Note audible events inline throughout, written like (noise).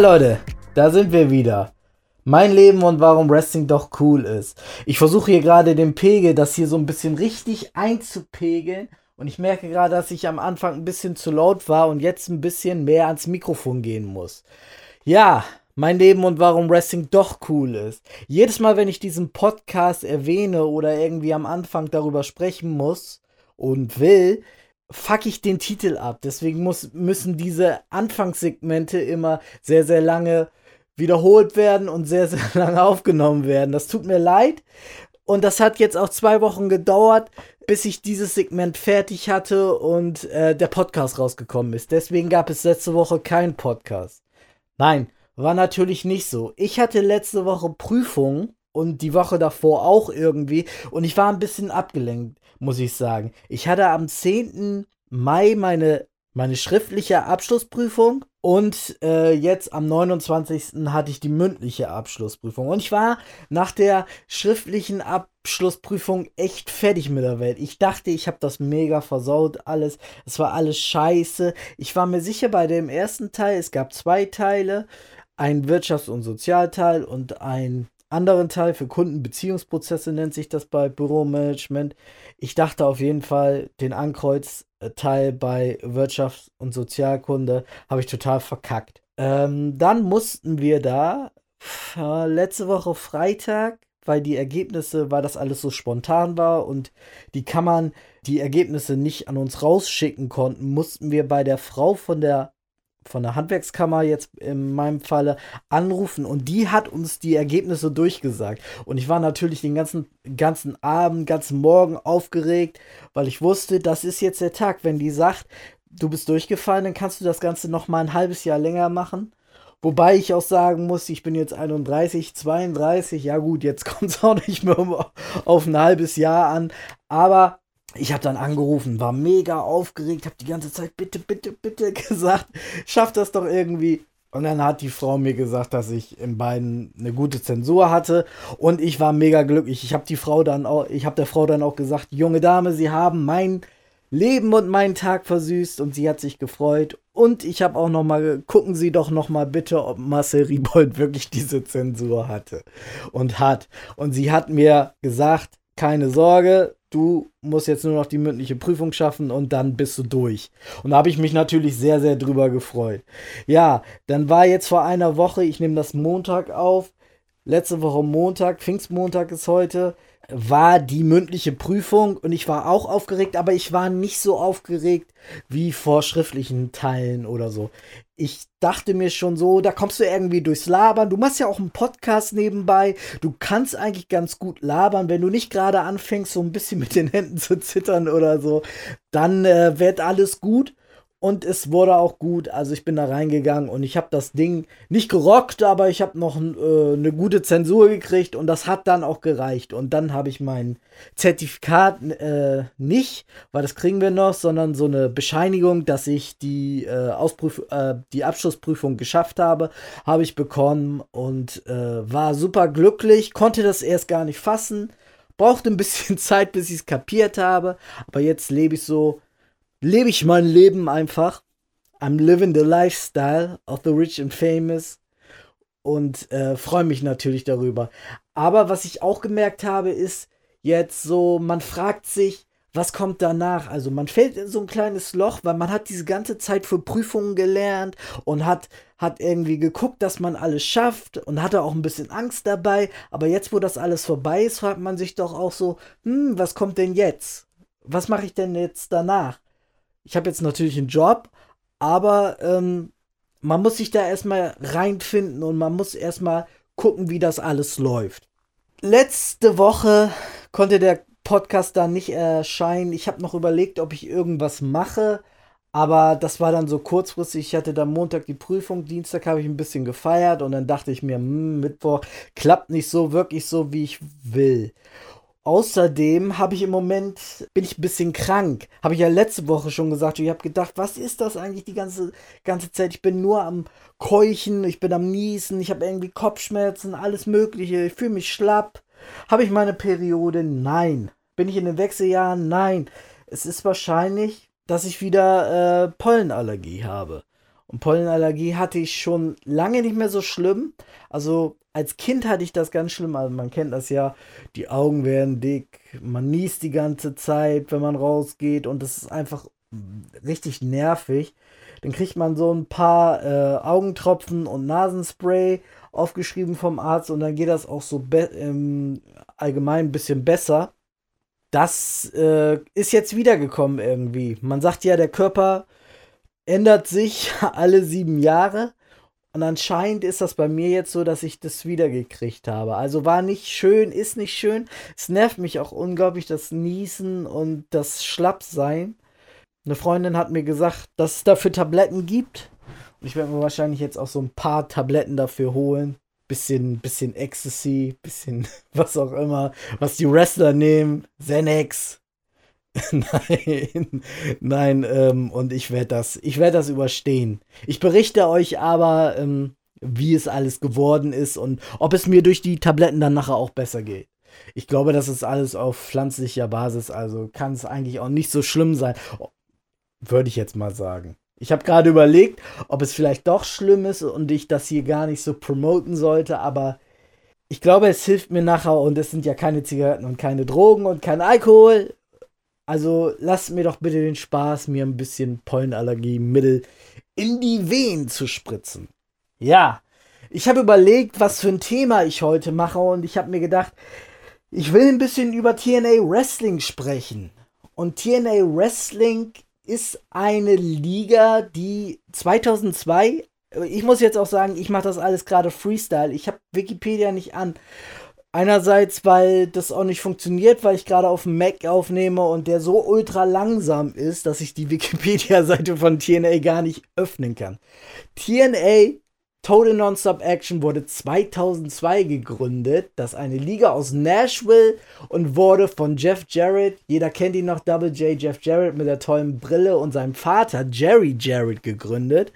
Leute, da sind wir wieder. Mein Leben und warum Wrestling doch cool ist. Ich versuche hier gerade den Pegel, das hier so ein bisschen richtig einzupegeln. Und ich merke gerade, dass ich am Anfang ein bisschen zu laut war und jetzt ein bisschen mehr ans Mikrofon gehen muss. Ja, mein Leben und warum Wrestling doch cool ist. Jedes Mal, wenn ich diesen Podcast erwähne oder irgendwie am Anfang darüber sprechen muss und will, fuck ich den Titel ab. Deswegen muss, müssen diese Anfangssegmente immer sehr, sehr lange wiederholt werden und sehr, sehr (laughs) lange aufgenommen werden. Das tut mir leid. Und das hat jetzt auch zwei Wochen gedauert, bis ich dieses Segment fertig hatte und äh, der Podcast rausgekommen ist. Deswegen gab es letzte Woche keinen Podcast. Nein, war natürlich nicht so. Ich hatte letzte Woche Prüfungen und die Woche davor auch irgendwie und ich war ein bisschen abgelenkt muss ich sagen. Ich hatte am 10. Mai meine, meine schriftliche Abschlussprüfung und äh, jetzt am 29. hatte ich die mündliche Abschlussprüfung. Und ich war nach der schriftlichen Abschlussprüfung echt fertig mit der Welt. Ich dachte, ich habe das mega versaut, alles. Es war alles scheiße. Ich war mir sicher bei dem ersten Teil, es gab zwei Teile. Ein Wirtschafts- und Sozialteil und ein anderen Teil für Kundenbeziehungsprozesse nennt sich das bei Büromanagement. Ich dachte auf jeden Fall, den Ankreuzteil bei Wirtschafts- und Sozialkunde habe ich total verkackt. Ähm, dann mussten wir da äh, letzte Woche Freitag, weil die Ergebnisse, weil das alles so spontan war und die Kammern die Ergebnisse nicht an uns rausschicken konnten, mussten wir bei der Frau von der von der Handwerkskammer jetzt in meinem Falle anrufen und die hat uns die Ergebnisse durchgesagt. Und ich war natürlich den ganzen, ganzen Abend, ganzen Morgen aufgeregt, weil ich wusste, das ist jetzt der Tag. Wenn die sagt, du bist durchgefallen, dann kannst du das Ganze noch mal ein halbes Jahr länger machen. Wobei ich auch sagen muss, ich bin jetzt 31, 32, ja gut, jetzt (laughs) kommt es auch nicht mehr auf ein halbes Jahr an. Aber ich habe dann angerufen, war mega aufgeregt, habe die ganze Zeit bitte, bitte, bitte (laughs) gesagt, schaff das doch irgendwie. Und dann hat die Frau mir gesagt, dass ich in beiden eine gute Zensur hatte und ich war mega glücklich. Ich habe die Frau dann auch, ich habe der Frau dann auch gesagt, junge Dame, Sie haben mein Leben und meinen Tag versüßt und sie hat sich gefreut. Und ich habe auch noch mal, gucken Sie doch noch mal bitte, ob Marcel Riebold (laughs) wirklich diese Zensur hatte und hat. Und sie hat mir gesagt, keine Sorge, du musst jetzt nur noch die mündliche Prüfung schaffen und dann bist du durch. Und da habe ich mich natürlich sehr, sehr drüber gefreut. Ja, dann war jetzt vor einer Woche, ich nehme das Montag auf, letzte Woche Montag, Pfingstmontag ist heute, war die mündliche Prüfung und ich war auch aufgeregt, aber ich war nicht so aufgeregt wie vor schriftlichen Teilen oder so. Ich dachte mir schon so, da kommst du irgendwie durchs Labern. Du machst ja auch einen Podcast nebenbei. Du kannst eigentlich ganz gut labern, wenn du nicht gerade anfängst, so ein bisschen mit den Händen zu zittern oder so. Dann äh, wird alles gut und es wurde auch gut. Also ich bin da reingegangen und ich habe das Ding nicht gerockt, aber ich habe noch äh, eine gute Zensur gekriegt und das hat dann auch gereicht. Und dann habe ich mein Zertifikat äh, nicht, weil das kriegen wir noch, sondern so eine Bescheinigung, dass ich die, äh, Ausprüf äh, die Abschlussprüfung geschafft habe, habe ich bekommen und äh, war super glücklich, konnte das erst gar nicht fassen. Brauchte ein bisschen (laughs) Zeit, bis ich es kapiert habe, aber jetzt lebe ich so lebe ich mein Leben einfach. I'm living the lifestyle of the rich and famous und äh, freue mich natürlich darüber. Aber was ich auch gemerkt habe, ist jetzt so, man fragt sich, was kommt danach? Also man fällt in so ein kleines Loch, weil man hat diese ganze Zeit für Prüfungen gelernt und hat, hat irgendwie geguckt, dass man alles schafft und hatte auch ein bisschen Angst dabei. Aber jetzt, wo das alles vorbei ist, fragt man sich doch auch so, hm, was kommt denn jetzt? Was mache ich denn jetzt danach? Ich habe jetzt natürlich einen Job, aber ähm, man muss sich da erstmal reinfinden und man muss erstmal gucken, wie das alles läuft. Letzte Woche konnte der Podcast da nicht erscheinen. Ich habe noch überlegt, ob ich irgendwas mache, aber das war dann so kurzfristig. Ich hatte dann Montag die Prüfung, Dienstag habe ich ein bisschen gefeiert und dann dachte ich mir, hm, Mittwoch klappt nicht so wirklich so, wie ich will. Außerdem habe ich im Moment, bin ich ein bisschen krank. Habe ich ja letzte Woche schon gesagt. Ich habe gedacht, was ist das eigentlich die ganze, ganze Zeit? Ich bin nur am Keuchen, ich bin am Niesen, ich habe irgendwie Kopfschmerzen, alles Mögliche. Ich fühle mich schlapp. Habe ich meine Periode? Nein. Bin ich in den Wechseljahren? Nein. Es ist wahrscheinlich, dass ich wieder äh, Pollenallergie habe. Und Pollenallergie hatte ich schon lange nicht mehr so schlimm. Also als Kind hatte ich das ganz schlimm. Also man kennt das ja, die Augen werden dick, man niest die ganze Zeit, wenn man rausgeht und das ist einfach richtig nervig. Dann kriegt man so ein paar äh, Augentropfen und Nasenspray aufgeschrieben vom Arzt und dann geht das auch so im allgemein ein bisschen besser. Das äh, ist jetzt wiedergekommen irgendwie. Man sagt ja, der Körper ändert sich (laughs) alle sieben Jahre. Und anscheinend ist das bei mir jetzt so, dass ich das wiedergekriegt habe. Also war nicht schön, ist nicht schön. Es nervt mich auch unglaublich, das Niesen und das Schlappsein. Eine Freundin hat mir gesagt, dass es dafür Tabletten gibt. Und ich werde mir wahrscheinlich jetzt auch so ein paar Tabletten dafür holen. Bisschen, bisschen Ecstasy, bisschen (laughs) was auch immer, was die Wrestler nehmen. Xanax. (laughs) nein, nein, ähm, und ich werde das, ich werde das überstehen. Ich berichte euch aber, ähm, wie es alles geworden ist und ob es mir durch die Tabletten dann nachher auch besser geht. Ich glaube, das ist alles auf pflanzlicher Basis, also kann es eigentlich auch nicht so schlimm sein. Würde ich jetzt mal sagen. Ich habe gerade überlegt, ob es vielleicht doch schlimm ist und ich das hier gar nicht so promoten sollte, aber ich glaube, es hilft mir nachher und es sind ja keine Zigaretten und keine Drogen und kein Alkohol. Also lasst mir doch bitte den Spaß, mir ein bisschen Pollenallergie-Mittel in die Wehen zu spritzen. Ja, ich habe überlegt, was für ein Thema ich heute mache und ich habe mir gedacht, ich will ein bisschen über TNA Wrestling sprechen. Und TNA Wrestling ist eine Liga, die 2002, ich muss jetzt auch sagen, ich mache das alles gerade Freestyle. Ich habe Wikipedia nicht an. Einerseits, weil das auch nicht funktioniert, weil ich gerade auf dem Mac aufnehme und der so ultra langsam ist, dass ich die (laughs) Wikipedia-Seite von TNA gar nicht öffnen kann. TNA Total Nonstop Action wurde 2002 gegründet. Das ist eine Liga aus Nashville und wurde von Jeff Jarrett, jeder kennt ihn noch, Double J Jeff Jarrett mit der tollen Brille und seinem Vater Jerry Jarrett gegründet.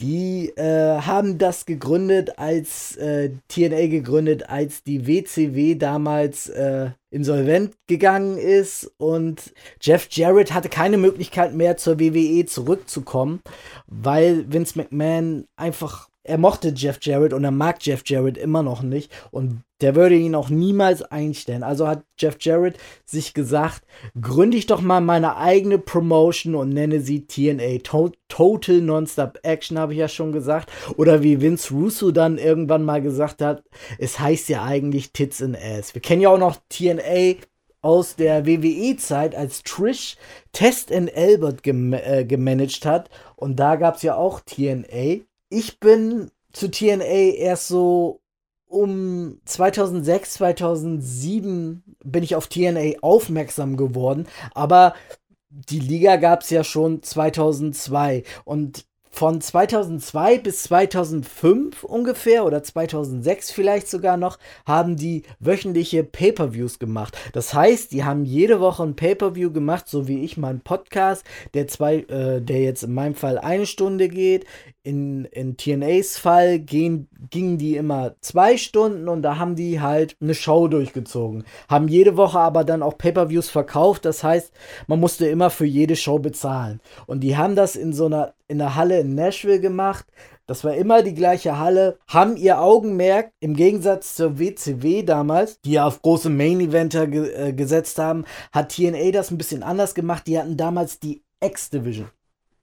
Die äh, haben das gegründet als äh, TNA gegründet, als die WCW damals äh, insolvent gegangen ist und Jeff Jarrett hatte keine Möglichkeit mehr zur WWE zurückzukommen, weil Vince McMahon einfach er mochte Jeff Jarrett und er mag Jeff Jarrett immer noch nicht und der würde ihn auch niemals einstellen. Also hat Jeff Jarrett sich gesagt, gründe ich doch mal meine eigene Promotion und nenne sie TNA to Total Nonstop Action, habe ich ja schon gesagt. Oder wie Vince Russo dann irgendwann mal gesagt hat, es heißt ja eigentlich Tits and Ass. Wir kennen ja auch noch TNA aus der WWE-Zeit, als Trish Test and Albert gem äh, gemanagt hat. Und da gab es ja auch TNA ich bin zu TNA erst so um 2006, 2007 bin ich auf TNA aufmerksam geworden, aber die Liga gab es ja schon 2002 und von 2002 bis 2005 ungefähr oder 2006 vielleicht sogar noch haben die wöchentliche Pay-per-Views gemacht. Das heißt, die haben jede Woche ein Pay-per-View gemacht, so wie ich meinen Podcast, der zwei, äh, der jetzt in meinem Fall eine Stunde geht. In, in TNAs Fall gehen, gingen die immer zwei Stunden und da haben die halt eine Show durchgezogen. Haben jede Woche aber dann auch Pay-per-Views verkauft. Das heißt, man musste immer für jede Show bezahlen. Und die haben das in so einer in der Halle in Nashville gemacht. Das war immer die gleiche Halle, haben ihr Augenmerk im Gegensatz zur WCW damals, die ja auf große Main-Eventer ge äh, gesetzt haben, hat TNA das ein bisschen anders gemacht. Die hatten damals die X-Division.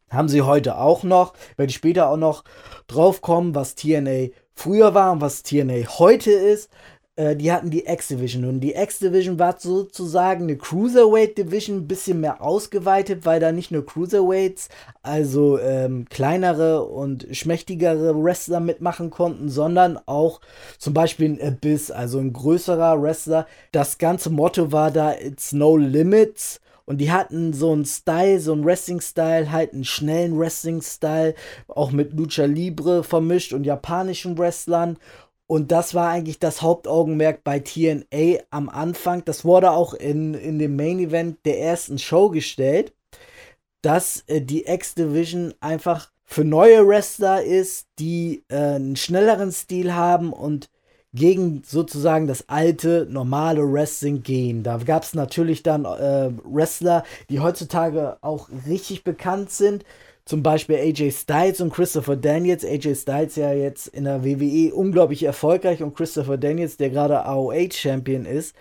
Haben sie heute auch noch. Werde ich später auch noch drauf kommen, was TNA früher war und was TNA heute ist. Äh, die hatten die X-Division und die X-Division war sozusagen eine Cruiserweight-Division, ein bisschen mehr ausgeweitet, weil da nicht nur Cruiserweights, also ähm, kleinere und schmächtigere Wrestler mitmachen konnten, sondern auch zum Beispiel ein Abyss, also ein größerer Wrestler. Das ganze Motto war da It's No Limits. Und die hatten so einen Style, so einen Wrestling-Style, halt einen schnellen Wrestling-Style, auch mit Lucha Libre vermischt und japanischen Wrestlern. Und das war eigentlich das Hauptaugenmerk bei TNA am Anfang. Das wurde auch in, in dem Main Event der ersten Show gestellt, dass äh, die X-Division einfach für neue Wrestler ist, die äh, einen schnelleren Stil haben und gegen sozusagen das alte, normale Wrestling gehen. Da gab es natürlich dann äh, Wrestler, die heutzutage auch richtig bekannt sind. Zum Beispiel AJ Styles und Christopher Daniels. AJ Styles ja jetzt in der WWE unglaublich erfolgreich und Christopher Daniels, der gerade AOH-Champion ist,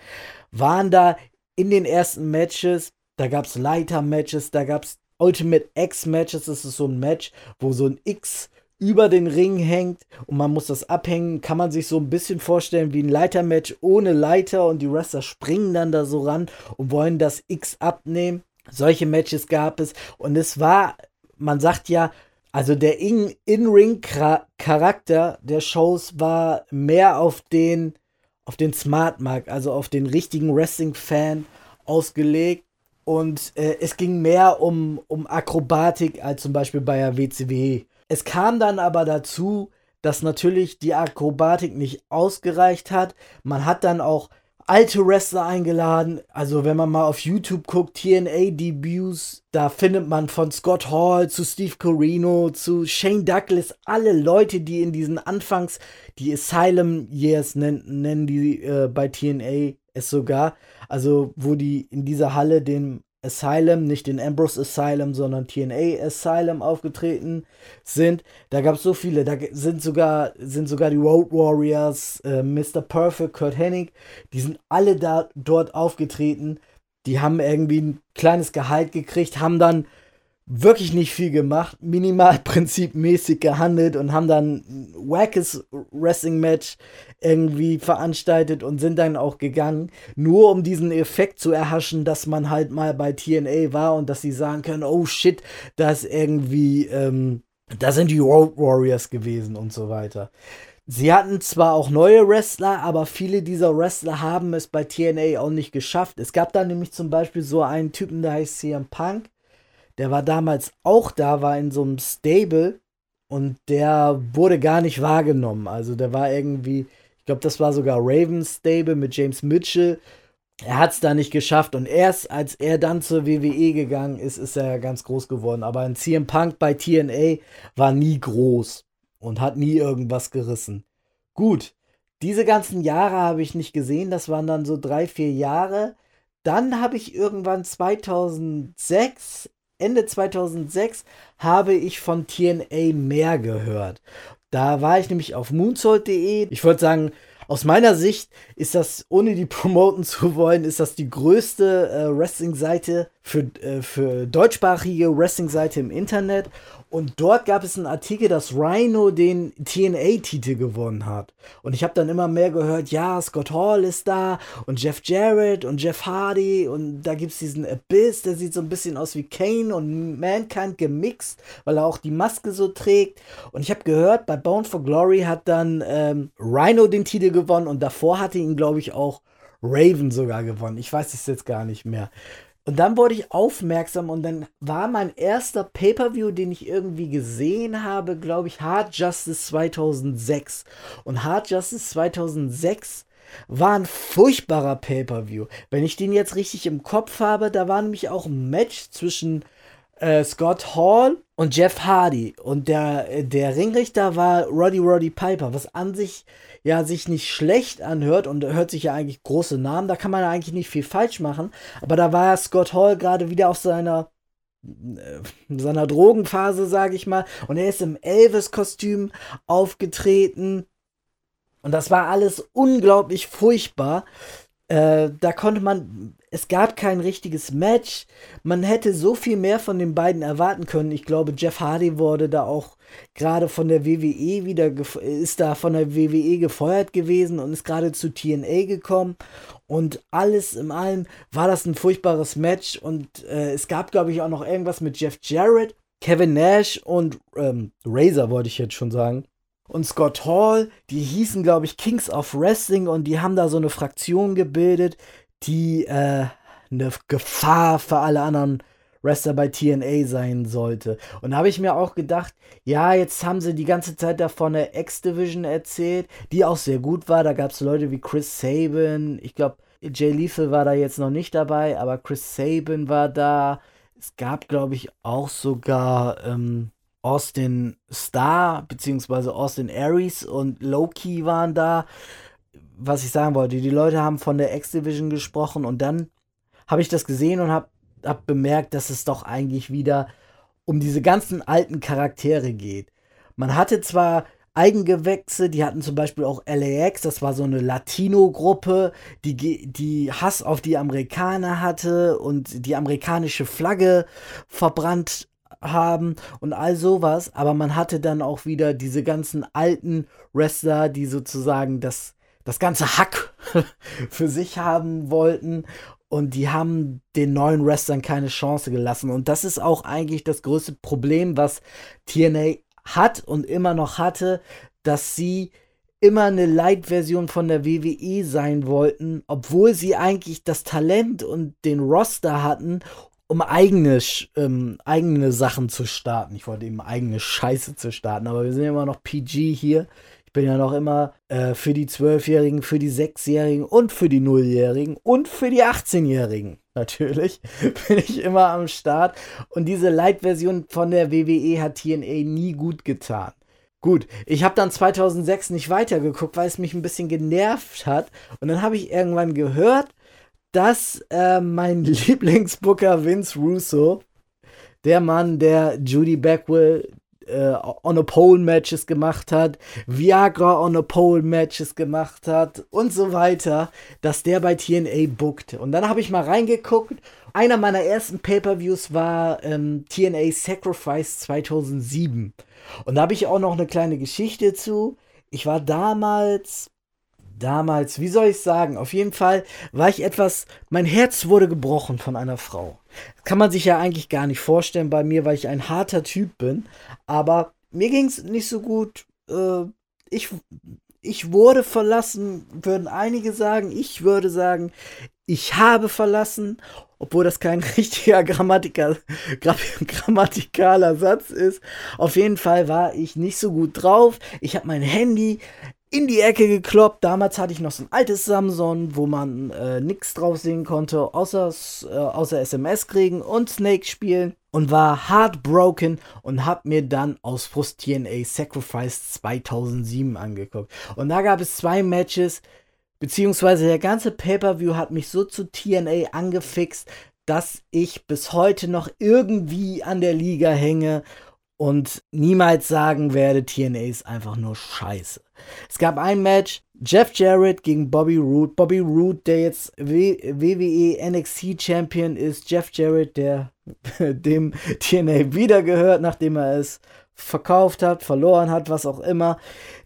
waren da in den ersten Matches. Da gab es Leiter-Matches, da gab es Ultimate X-Matches. Das ist so ein Match, wo so ein X über den Ring hängt und man muss das abhängen, kann man sich so ein bisschen vorstellen wie ein Leitermatch ohne Leiter und die Wrestler springen dann da so ran und wollen das X abnehmen. Solche Matches gab es und es war, man sagt ja, also der In-Ring-Charakter der Shows war mehr auf den, auf den Smart Mark, also auf den richtigen Wrestling-Fan ausgelegt. Und äh, es ging mehr um, um Akrobatik als zum Beispiel bei der WCW. Es kam dann aber dazu, dass natürlich die Akrobatik nicht ausgereicht hat. Man hat dann auch alte Wrestler eingeladen. Also wenn man mal auf YouTube guckt, TNA-Debuts, da findet man von Scott Hall zu Steve Corino zu Shane Douglas alle Leute, die in diesen Anfangs, die Asylum Years nennen, nennen die äh, bei TNA es sogar. Also wo die in dieser Halle den Asylum, nicht den Ambrose Asylum, sondern TNA Asylum aufgetreten sind. Da gab es so viele, da sind sogar, sind sogar die Road Warriors, äh, Mr. Perfect, Kurt Hennig, die sind alle da dort aufgetreten. Die haben irgendwie ein kleines Gehalt gekriegt, haben dann wirklich nicht viel gemacht, minimalprinzipmäßig gehandelt und haben dann ein wackes Wrestling-Match irgendwie veranstaltet und sind dann auch gegangen, nur um diesen Effekt zu erhaschen, dass man halt mal bei TNA war und dass sie sagen können, oh shit, da ist irgendwie, ähm, da sind die Road Warriors gewesen und so weiter. Sie hatten zwar auch neue Wrestler, aber viele dieser Wrestler haben es bei TNA auch nicht geschafft. Es gab da nämlich zum Beispiel so einen Typen, der heißt CM Punk der war damals auch da, war in so einem Stable und der wurde gar nicht wahrgenommen. Also der war irgendwie, ich glaube, das war sogar Ravens Stable mit James Mitchell. Er hat es da nicht geschafft und erst als er dann zur WWE gegangen ist, ist er ganz groß geworden. Aber ein CM Punk bei TNA war nie groß und hat nie irgendwas gerissen. Gut, diese ganzen Jahre habe ich nicht gesehen, das waren dann so drei, vier Jahre. Dann habe ich irgendwann 2006 Ende 2006 habe ich von TNA mehr gehört. Da war ich nämlich auf moonsault.de. Ich wollte sagen, aus meiner Sicht ist das, ohne die (laughs) promoten zu wollen, ist das die größte äh, Wrestling-Seite für, äh, für deutschsprachige Wrestling-Seite im Internet. Und dort gab es einen Artikel, dass Rhino den TNA-Titel gewonnen hat. Und ich habe dann immer mehr gehört, ja, Scott Hall ist da und Jeff Jarrett und Jeff Hardy und da gibt es diesen Abyss, der sieht so ein bisschen aus wie Kane und Mankind gemixt, weil er auch die Maske so trägt. Und ich habe gehört, bei Bound for Glory hat dann ähm, Rhino den Titel gewonnen und davor hatte ihn, glaube ich, auch Raven sogar gewonnen. Ich weiß es jetzt gar nicht mehr. Und dann wurde ich aufmerksam und dann war mein erster Pay-per-view, den ich irgendwie gesehen habe, glaube ich, Hard Justice 2006. Und Hard Justice 2006 war ein furchtbarer Pay-per-view. Wenn ich den jetzt richtig im Kopf habe, da war nämlich auch ein Match zwischen äh, Scott Hall und Jeff Hardy. Und der, der Ringrichter war Roddy Roddy Piper, was an sich ja sich nicht schlecht anhört und hört sich ja eigentlich große Namen, da kann man eigentlich nicht viel falsch machen. Aber da war ja Scott Hall gerade wieder auf seiner äh, seiner Drogenphase, sage ich mal. Und er ist im Elvis-Kostüm aufgetreten. Und das war alles unglaublich furchtbar. Äh, da konnte man, es gab kein richtiges Match. Man hätte so viel mehr von den beiden erwarten können. Ich glaube, Jeff Hardy wurde da auch gerade von der WWE wieder, ist da von der WWE gefeuert gewesen und ist gerade zu TNA gekommen. Und alles in allem war das ein furchtbares Match. Und äh, es gab, glaube ich, auch noch irgendwas mit Jeff Jarrett, Kevin Nash und ähm, Razor, wollte ich jetzt schon sagen und Scott Hall, die hießen, glaube ich, Kings of Wrestling und die haben da so eine Fraktion gebildet, die äh, eine Gefahr für alle anderen Wrestler bei TNA sein sollte. Und da habe ich mir auch gedacht, ja, jetzt haben sie die ganze Zeit davon eine X-Division erzählt, die auch sehr gut war. Da gab es Leute wie Chris Sabin, ich glaube, Jay Lethal war da jetzt noch nicht dabei, aber Chris Sabin war da. Es gab, glaube ich, auch sogar ähm, Austin Starr bzw. Austin Aries und Loki waren da. Was ich sagen wollte. Die Leute haben von der X-Division gesprochen und dann habe ich das gesehen und habe hab bemerkt, dass es doch eigentlich wieder um diese ganzen alten Charaktere geht. Man hatte zwar Eigengewächse, die hatten zum Beispiel auch LAX, das war so eine Latino-Gruppe, die, die Hass auf die Amerikaner hatte und die amerikanische Flagge verbrannt haben und all sowas, aber man hatte dann auch wieder diese ganzen alten Wrestler, die sozusagen das, das ganze Hack (laughs) für sich haben wollten und die haben den neuen Wrestlern keine Chance gelassen. Und das ist auch eigentlich das größte Problem, was TNA hat und immer noch hatte, dass sie immer eine Light-Version von der WWE sein wollten, obwohl sie eigentlich das Talent und den Roster hatten, um eigene, ähm, eigene Sachen zu starten. Ich wollte eben eigene Scheiße zu starten, aber wir sind immer noch PG hier. Bin ja noch immer äh, für die Zwölfjährigen, für die Sechsjährigen und für die Nulljährigen und für die 18-Jährigen natürlich, (laughs) bin ich immer am Start. Und diese Light-Version von der WWE hat TNA nie gut getan. Gut, ich habe dann 2006 nicht weitergeguckt, weil es mich ein bisschen genervt hat. Und dann habe ich irgendwann gehört, dass äh, mein (laughs) Lieblingsbooker Vince Russo, der Mann, der Judy Backwell äh, on a Pole Matches gemacht hat, Viagra on a Pole Matches gemacht hat und so weiter, dass der bei TNA bookt. Und dann habe ich mal reingeguckt. Einer meiner ersten Pay-per-Views war ähm, TNA Sacrifice 2007. Und da habe ich auch noch eine kleine Geschichte zu. Ich war damals damals, wie soll ich sagen, auf jeden Fall war ich etwas, mein Herz wurde gebrochen von einer Frau. Kann man sich ja eigentlich gar nicht vorstellen bei mir, weil ich ein harter Typ bin. Aber mir ging es nicht so gut. Äh, ich, ich wurde verlassen, würden einige sagen. Ich würde sagen, ich habe verlassen, obwohl das kein (laughs) richtiger Grammatikal, grammatikaler Satz ist. Auf jeden Fall war ich nicht so gut drauf. Ich habe mein Handy in die Ecke gekloppt. Damals hatte ich noch so ein altes Samsung, wo man äh, nichts drauf sehen konnte, außer, äh, außer SMS kriegen und Snake spielen. Und war heartbroken und hab mir dann aus Frust TNA Sacrifice 2007 angeguckt. Und da gab es zwei Matches, beziehungsweise der ganze Pay-Per-View hat mich so zu TNA angefixt, dass ich bis heute noch irgendwie an der Liga hänge und niemals sagen werde, TNA ist einfach nur scheiße. Es gab ein Match, Jeff Jarrett gegen Bobby Roode. Bobby Roode, der jetzt WWE NXT Champion ist. Jeff Jarrett, der (laughs) dem TNA wieder gehört, nachdem er es verkauft hat, verloren hat, was auch immer.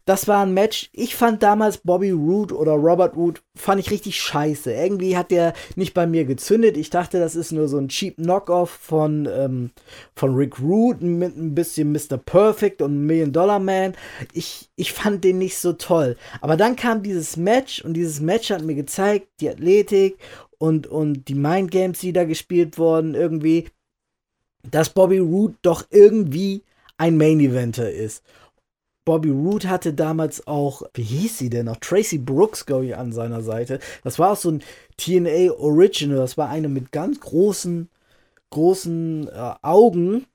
Das war ein Match. Ich fand damals Bobby Roode oder Robert Roode, fand ich richtig scheiße. Irgendwie hat der nicht bei mir gezündet. Ich dachte, das ist nur so ein cheap Knockoff von, ähm, von Rick Roode mit ein bisschen Mr. Perfect und Million Dollar Man. Ich, ich fand den nicht so toll. Aber dann kam dieses Match und dieses Match hat mir gezeigt, die Athletik und, und die Mind Games, die da gespielt wurden, irgendwie, dass Bobby Roode doch irgendwie ein Main Eventer ist. Bobby Roode hatte damals auch, wie hieß sie denn noch? Tracy Brooks, glaube ich, an seiner Seite. Das war auch so ein TNA Original. Das war eine mit ganz großen, großen äh, Augen,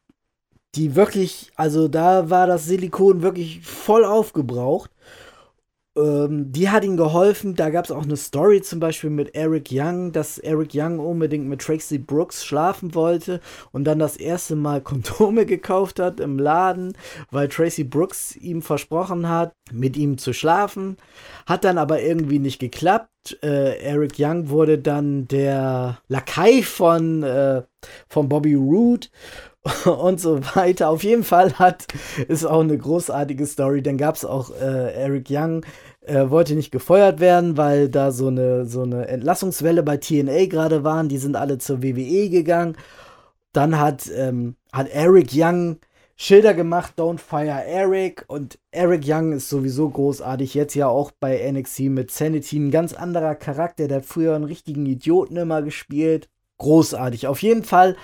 die wirklich, also da war das Silikon wirklich voll aufgebraucht ähm, die hat ihm geholfen. Da gab es auch eine Story zum Beispiel mit Eric Young, dass Eric Young unbedingt mit Tracy Brooks schlafen wollte und dann das erste Mal Kondome (laughs) gekauft hat im Laden, weil Tracy Brooks ihm versprochen hat, mit ihm zu schlafen. Hat dann aber irgendwie nicht geklappt. Äh, Eric Young wurde dann der Lakai von, äh, von Bobby Roode (laughs) und so weiter. Auf jeden Fall hat ist auch eine großartige Story. Dann gab es auch äh, Eric Young, äh, wollte nicht gefeuert werden, weil da so eine, so eine Entlassungswelle bei TNA gerade waren. Die sind alle zur WWE gegangen. Dann hat, ähm, hat Eric Young Schilder gemacht, Don't Fire Eric. Und Eric Young ist sowieso großartig. Jetzt ja auch bei NXT mit Sanity. Ein ganz anderer Charakter. Der hat früher einen richtigen Idioten immer gespielt. Großartig. Auf jeden Fall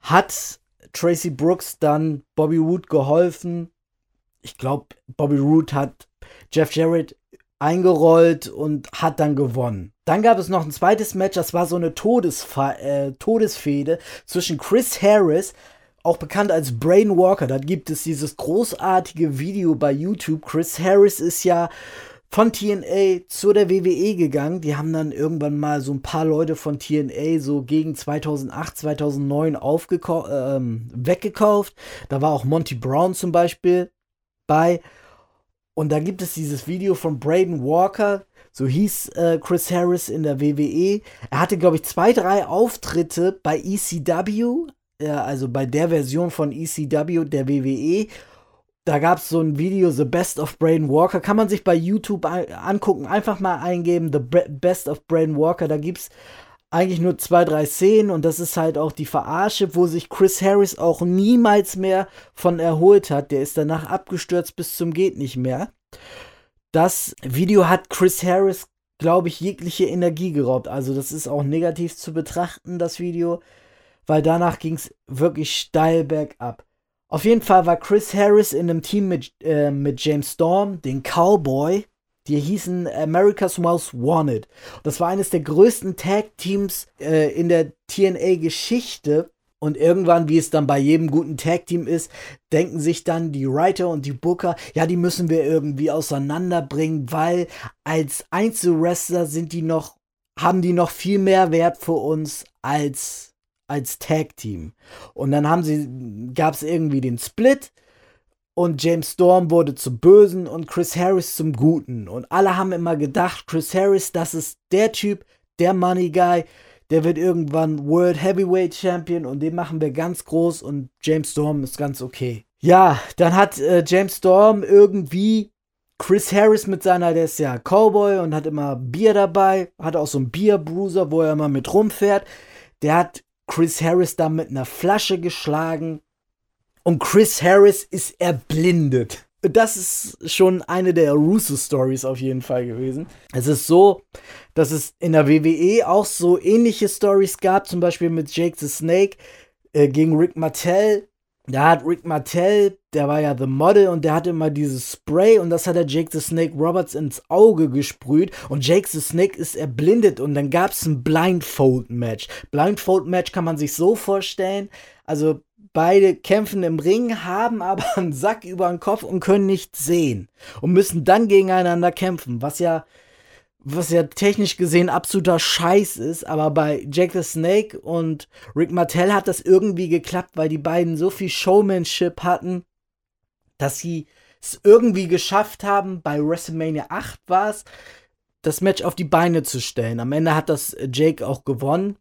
hat Tracy Brooks dann Bobby Roode geholfen. Ich glaube, Bobby Roode hat Jeff Jarrett eingerollt und hat dann gewonnen. Dann gab es noch ein zweites Match, das war so eine Todesfa äh, Todesfehde zwischen Chris Harris, auch bekannt als Brain Walker. Da gibt es dieses großartige Video bei YouTube. Chris Harris ist ja von TNA zu der WWE gegangen. Die haben dann irgendwann mal so ein paar Leute von TNA so gegen 2008, 2009 ähm, weggekauft. Da war auch Monty Brown zum Beispiel bei. Und da gibt es dieses Video von Braden Walker, so hieß äh, Chris Harris in der WWE. Er hatte, glaube ich, zwei, drei Auftritte bei ECW, äh, also bei der Version von ECW der WWE. Da gab es so ein Video, The Best of Braden Walker. Kann man sich bei YouTube angucken. Einfach mal eingeben, The Best of Braden Walker. Da gibt es eigentlich nur zwei, drei Szenen und das ist halt auch die Verarsche, wo sich Chris Harris auch niemals mehr von erholt hat. Der ist danach abgestürzt bis zum Geht nicht mehr. Das Video hat Chris Harris, glaube ich, jegliche Energie geraubt. Also das ist auch negativ zu betrachten, das Video, weil danach ging es wirklich steil bergab. Auf jeden Fall war Chris Harris in einem Team mit, äh, mit James Storm, den Cowboy. Die hießen America's Most Wanted. Das war eines der größten Tag-Teams äh, in der TNA-Geschichte. Und irgendwann, wie es dann bei jedem guten Tag-Team ist, denken sich dann die Writer und die Booker, ja, die müssen wir irgendwie auseinanderbringen, weil als Einzelwrestler sind die noch, haben die noch viel mehr Wert für uns als als Tag Team. Und dann haben sie, gab es irgendwie den Split und James Storm wurde zum Bösen und Chris Harris zum Guten. Und alle haben immer gedacht, Chris Harris, das ist der Typ, der Money Guy, der wird irgendwann World Heavyweight Champion und den machen wir ganz groß und James Storm ist ganz okay. Ja, dann hat äh, James Storm irgendwie Chris Harris mit seiner, der ist ja Cowboy und hat immer Bier dabei, hat auch so einen Bierbruiser, wo er immer mit rumfährt. Der hat Chris Harris da mit einer Flasche geschlagen und Chris Harris ist erblindet. Das ist schon eine der Russo-Stories auf jeden Fall gewesen. Es ist so, dass es in der WWE auch so ähnliche Stories gab, zum Beispiel mit Jake the Snake äh, gegen Rick Martell. Da hat Rick Martell, der war ja The Model und der hatte immer dieses Spray und das hat er Jake the Snake Roberts ins Auge gesprüht und Jake the Snake ist erblindet und dann gab es ein Blindfold-Match. Blindfold-Match kann man sich so vorstellen, also beide kämpfen im Ring, haben aber (laughs) einen Sack über den Kopf und können nichts sehen und müssen dann gegeneinander kämpfen, was ja was ja technisch gesehen absoluter Scheiß ist, aber bei Jack the Snake und Rick Martell hat das irgendwie geklappt, weil die beiden so viel Showmanship hatten, dass sie es irgendwie geschafft haben, bei WrestleMania 8 war es, das Match auf die Beine zu stellen. Am Ende hat das Jake auch gewonnen.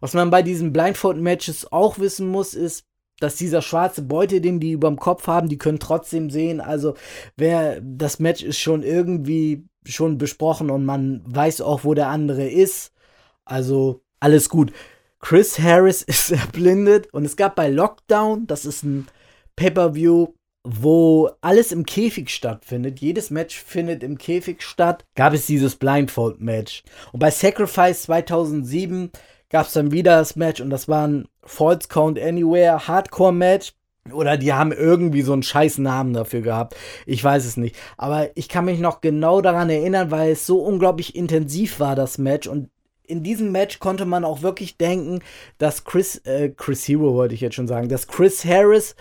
Was man bei diesen Blindfold-Matches auch wissen muss, ist, dass dieser schwarze Beute, den die über dem Kopf haben, die können trotzdem sehen. Also, wer das Match ist schon irgendwie schon besprochen und man weiß auch, wo der andere ist. Also alles gut. Chris Harris (laughs) ist erblindet und es gab bei Lockdown, das ist ein Pay-per-View, wo alles im Käfig stattfindet. Jedes Match findet im Käfig statt. Gab es dieses Blindfold-Match. Und bei Sacrifice 2007 gab es dann wieder das Match und das war ein False Count Anywhere Hardcore-Match. Oder die haben irgendwie so einen scheiß Namen dafür gehabt. Ich weiß es nicht. Aber ich kann mich noch genau daran erinnern, weil es so unglaublich intensiv war, das Match. Und in diesem Match konnte man auch wirklich denken, dass Chris, äh, Chris Hero wollte ich jetzt schon sagen, dass Chris Harris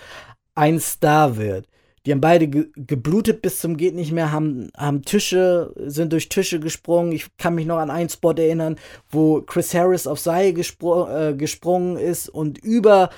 ein Star wird. Die haben beide ge geblutet bis zum geht nicht mehr, haben, haben Tische, sind durch Tische gesprungen. Ich kann mich noch an einen Spot erinnern, wo Chris Harris auf Seil gespro äh, gesprungen ist und über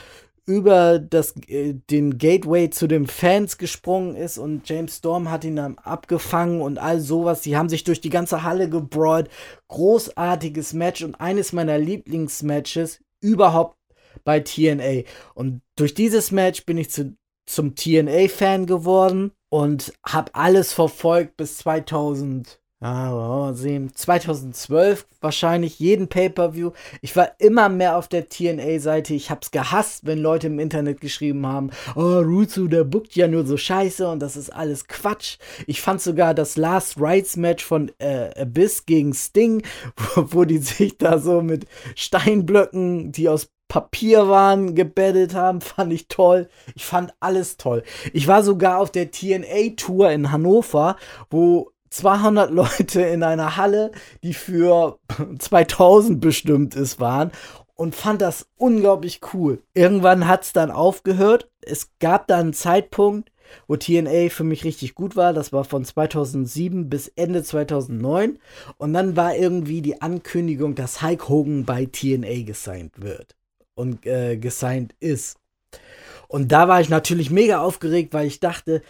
über das, äh, den Gateway zu den Fans gesprungen ist und James Storm hat ihn dann abgefangen und all sowas. Die haben sich durch die ganze Halle gebrawlt. Großartiges Match und eines meiner Lieblingsmatches überhaupt bei TNA. Und durch dieses Match bin ich zu, zum TNA-Fan geworden und habe alles verfolgt bis 2000. Ah, sehen. 2012 wahrscheinlich jeden Pay-per-View. Ich war immer mehr auf der TNA-Seite. Ich hab's gehasst, wenn Leute im Internet geschrieben haben, oh, Ruzu, der bookt ja nur so scheiße und das ist alles Quatsch. Ich fand sogar das Last Rights Match von äh, Abyss gegen Sting, (laughs) wo, wo die sich da so mit Steinblöcken, die aus Papier waren, gebettelt haben, (laughs) fand ich toll. Ich fand alles toll. Ich war sogar auf der TNA-Tour in Hannover, wo 200 Leute in einer Halle, die für (laughs) 2000 bestimmt ist, waren und fand das unglaublich cool. Irgendwann hat es dann aufgehört. Es gab dann einen Zeitpunkt, wo TNA für mich richtig gut war. Das war von 2007 bis Ende 2009. Und dann war irgendwie die Ankündigung, dass Hulk Hogan bei TNA gesigned wird und äh, gesigned ist. Und da war ich natürlich mega aufgeregt, weil ich dachte,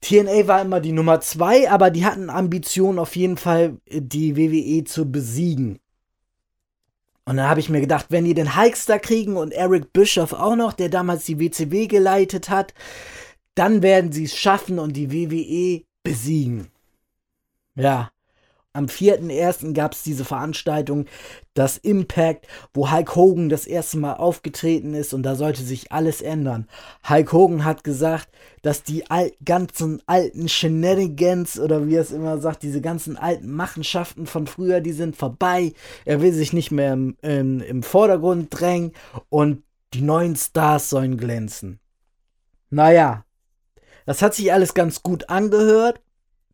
TNA war immer die Nummer zwei, aber die hatten Ambitionen auf jeden Fall, die WWE zu besiegen. Und dann habe ich mir gedacht, wenn die den Hulkster kriegen und Eric Bischoff auch noch, der damals die WCW geleitet hat, dann werden sie es schaffen und die WWE besiegen. Ja, am 4.1. gab es diese Veranstaltung, das Impact, wo Hulk Hogan das erste Mal aufgetreten ist und da sollte sich alles ändern. Hulk Hogan hat gesagt, dass die al ganzen alten Shenanigans oder wie er es immer sagt, diese ganzen alten Machenschaften von früher, die sind vorbei. Er will sich nicht mehr im, im, im Vordergrund drängen und die neuen Stars sollen glänzen. Naja, das hat sich alles ganz gut angehört.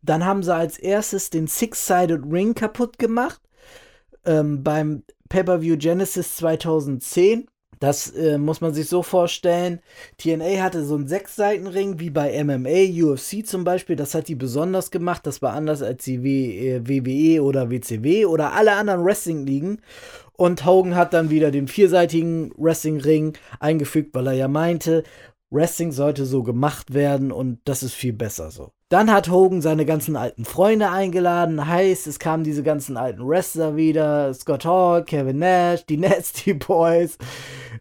Dann haben sie als erstes den Six-Sided Ring kaputt gemacht ähm, beim Pay-Per-View Genesis 2010. Das äh, muss man sich so vorstellen. TNA hatte so einen Sechs-Seiten-Ring wie bei MMA, UFC zum Beispiel. Das hat die besonders gemacht. Das war anders als die w WWE äh, oder WCW oder alle anderen Wrestling-Ligen. Und Hogan hat dann wieder den vierseitigen Wrestling-Ring eingefügt, weil er ja meinte, Wrestling sollte so gemacht werden und das ist viel besser so. Dann hat Hogan seine ganzen alten Freunde eingeladen. Heißt, es kamen diese ganzen alten Wrestler wieder. Scott Hall, Kevin Nash, die (laughs) Nasty Boys.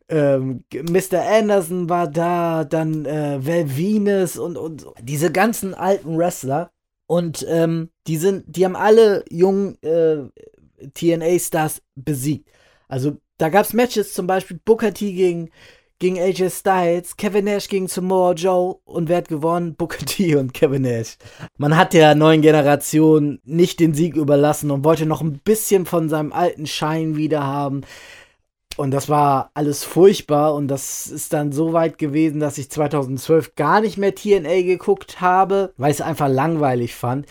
Ähm, Mr. Anderson war da. Dann äh, Val Venus und, und diese ganzen alten Wrestler. Und ähm, die, sind, die haben alle jungen äh, TNA-Stars besiegt. Also da gab es Matches, zum Beispiel Booker T gegen gegen AJ Styles, Kevin Nash gegen Samoa Joe und wer hat gewonnen? (laughs) Booker T und Kevin Nash. Man hat der neuen Generation nicht den Sieg überlassen und wollte noch ein bisschen von seinem alten Schein wieder haben. Und das war alles furchtbar und das ist dann so weit gewesen, dass ich 2012 gar nicht mehr TNA geguckt habe, weil ich es einfach langweilig fand.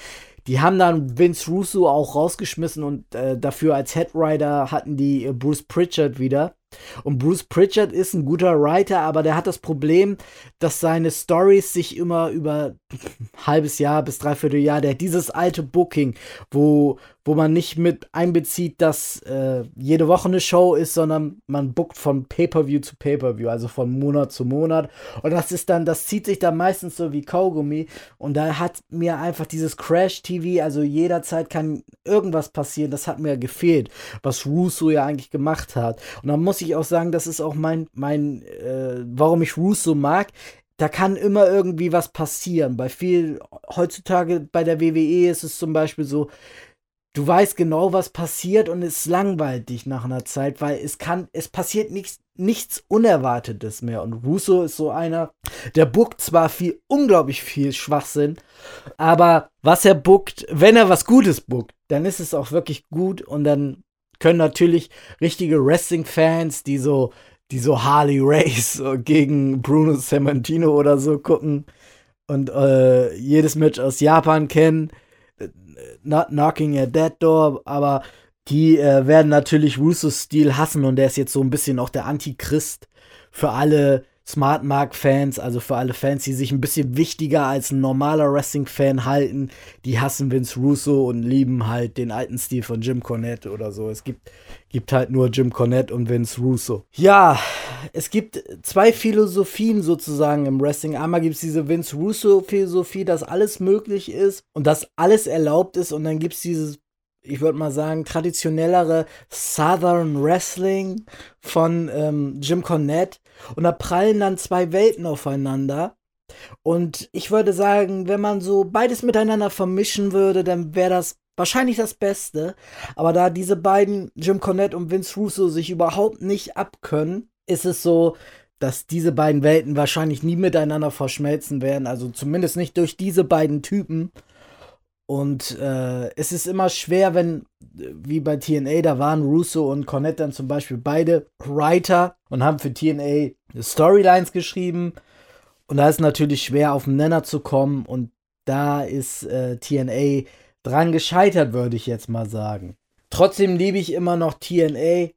Die haben dann Vince Russo auch rausgeschmissen und äh, dafür als Headwriter hatten die äh, Bruce Pritchard wieder. Und Bruce Pritchard ist ein guter Writer, aber der hat das Problem, dass seine Stories sich immer über (laughs) ein halbes Jahr bis dreiviertel Jahr, der hat dieses alte Booking, wo, wo man nicht mit einbezieht, dass äh, jede Woche eine Show ist, sondern man bookt von Pay-Per-View zu Pay-Per-View, also von Monat zu Monat. Und das ist dann, das zieht sich dann meistens so wie Kaugummi. Und da hat mir einfach dieses Crash-TV, also jederzeit kann irgendwas passieren, das hat mir gefehlt, was Russo ja eigentlich gemacht hat. Und dann muss ich auch sagen, das ist auch mein, mein, äh, warum ich Russo mag. Da kann immer irgendwie was passieren. Bei viel, heutzutage bei der WWE ist es zum Beispiel so, du weißt genau, was passiert und es langweilt dich nach einer Zeit, weil es kann, es passiert nichts, nichts Unerwartetes mehr. Und Russo ist so einer, der bookt zwar viel, unglaublich viel Schwachsinn, aber was er bookt, wenn er was Gutes bookt, dann ist es auch wirklich gut und dann können natürlich richtige Wrestling-Fans, die so, die so Harley Race (laughs) gegen Bruno Samantino oder so gucken und äh, jedes Match aus Japan kennen, not knocking at that door, aber die äh, werden natürlich Russos Stil hassen und der ist jetzt so ein bisschen auch der Antichrist für alle Smart Mark Fans, also für alle Fans, die sich ein bisschen wichtiger als ein normaler Wrestling-Fan halten, die hassen Vince Russo und lieben halt den alten Stil von Jim Cornette oder so. Es gibt, gibt halt nur Jim Cornette und Vince Russo. Ja, es gibt zwei Philosophien sozusagen im Wrestling. Einmal gibt es diese Vince Russo-Philosophie, dass alles möglich ist und dass alles erlaubt ist und dann gibt es dieses ich würde mal sagen, traditionellere Southern Wrestling von ähm, Jim Cornette. Und da prallen dann zwei Welten aufeinander. Und ich würde sagen, wenn man so beides miteinander vermischen würde, dann wäre das wahrscheinlich das Beste. Aber da diese beiden, Jim Cornette und Vince Russo, sich überhaupt nicht abkönnen, ist es so, dass diese beiden Welten wahrscheinlich nie miteinander verschmelzen werden. Also zumindest nicht durch diese beiden Typen. Und äh, es ist immer schwer, wenn, wie bei TNA, da waren Russo und Cornette dann zum Beispiel beide Writer und haben für TNA Storylines geschrieben. Und da ist natürlich schwer, auf den Nenner zu kommen. Und da ist äh, TNA dran gescheitert, würde ich jetzt mal sagen. Trotzdem liebe ich immer noch TNA.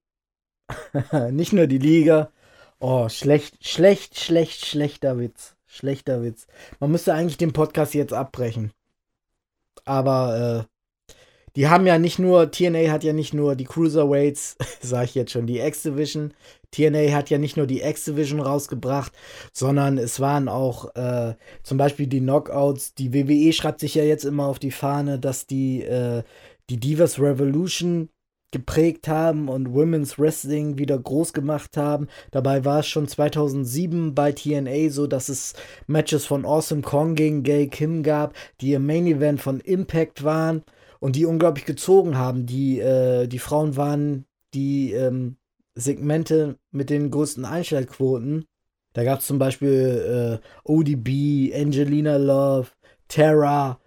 (laughs) Nicht nur die Liga. Oh, schlecht, schlecht, schlecht, schlechter Witz. Schlechter Witz. Man müsste eigentlich den Podcast jetzt abbrechen. Aber äh, die haben ja nicht nur, TNA hat ja nicht nur die Cruiserweights, (laughs) sag ich jetzt schon, die X-Division. TNA hat ja nicht nur die X-Division rausgebracht, sondern es waren auch äh, zum Beispiel die Knockouts. Die WWE schreibt sich ja jetzt immer auf die Fahne, dass die, äh, die Divas Revolution geprägt haben und Women's Wrestling wieder groß gemacht haben. Dabei war es schon 2007 bei TNA so, dass es Matches von Awesome Kong gegen Gay Kim gab, die im Main Event von Impact waren und die unglaublich gezogen haben. Die, äh, die Frauen waren die ähm, Segmente mit den größten Einschaltquoten. Da gab es zum Beispiel äh, ODB, Angelina Love, Tara,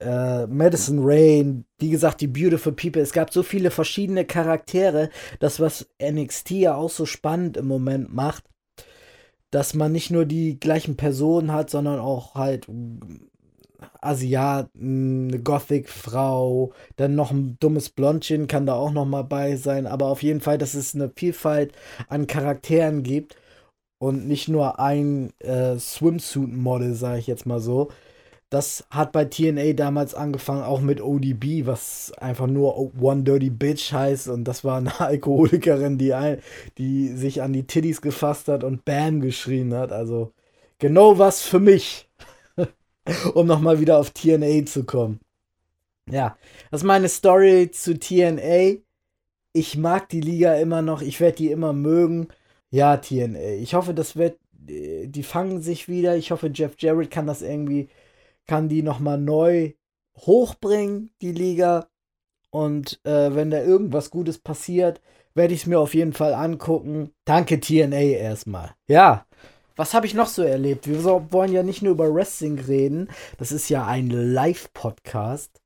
äh, Madison Rain, wie gesagt, die Beautiful People. Es gab so viele verschiedene Charaktere, das, was NXT ja auch so spannend im Moment macht, dass man nicht nur die gleichen Personen hat, sondern auch halt Asiaten, eine Gothic-Frau, dann noch ein dummes Blondchen kann da auch noch mal bei sein, aber auf jeden Fall, dass es eine Vielfalt an Charakteren gibt und nicht nur ein äh, Swimsuit-Model, sage ich jetzt mal so, das hat bei TNA damals angefangen, auch mit ODB, was einfach nur One Dirty Bitch heißt. Und das war eine (laughs) Alkoholikerin, die, ein, die sich an die Titties gefasst hat und Bam geschrien hat. Also genau was für mich. (laughs) um nochmal wieder auf TNA zu kommen. Ja, das ist meine Story zu TNA. Ich mag die Liga immer noch. Ich werde die immer mögen. Ja, TNA. Ich hoffe, das wird. Äh, die fangen sich wieder. Ich hoffe, Jeff Jarrett kann das irgendwie kann die nochmal neu hochbringen, die Liga. Und äh, wenn da irgendwas Gutes passiert, werde ich es mir auf jeden Fall angucken. Danke TNA erstmal. Ja, was habe ich noch so erlebt? Wir wollen ja nicht nur über Wrestling reden. Das ist ja ein Live-Podcast.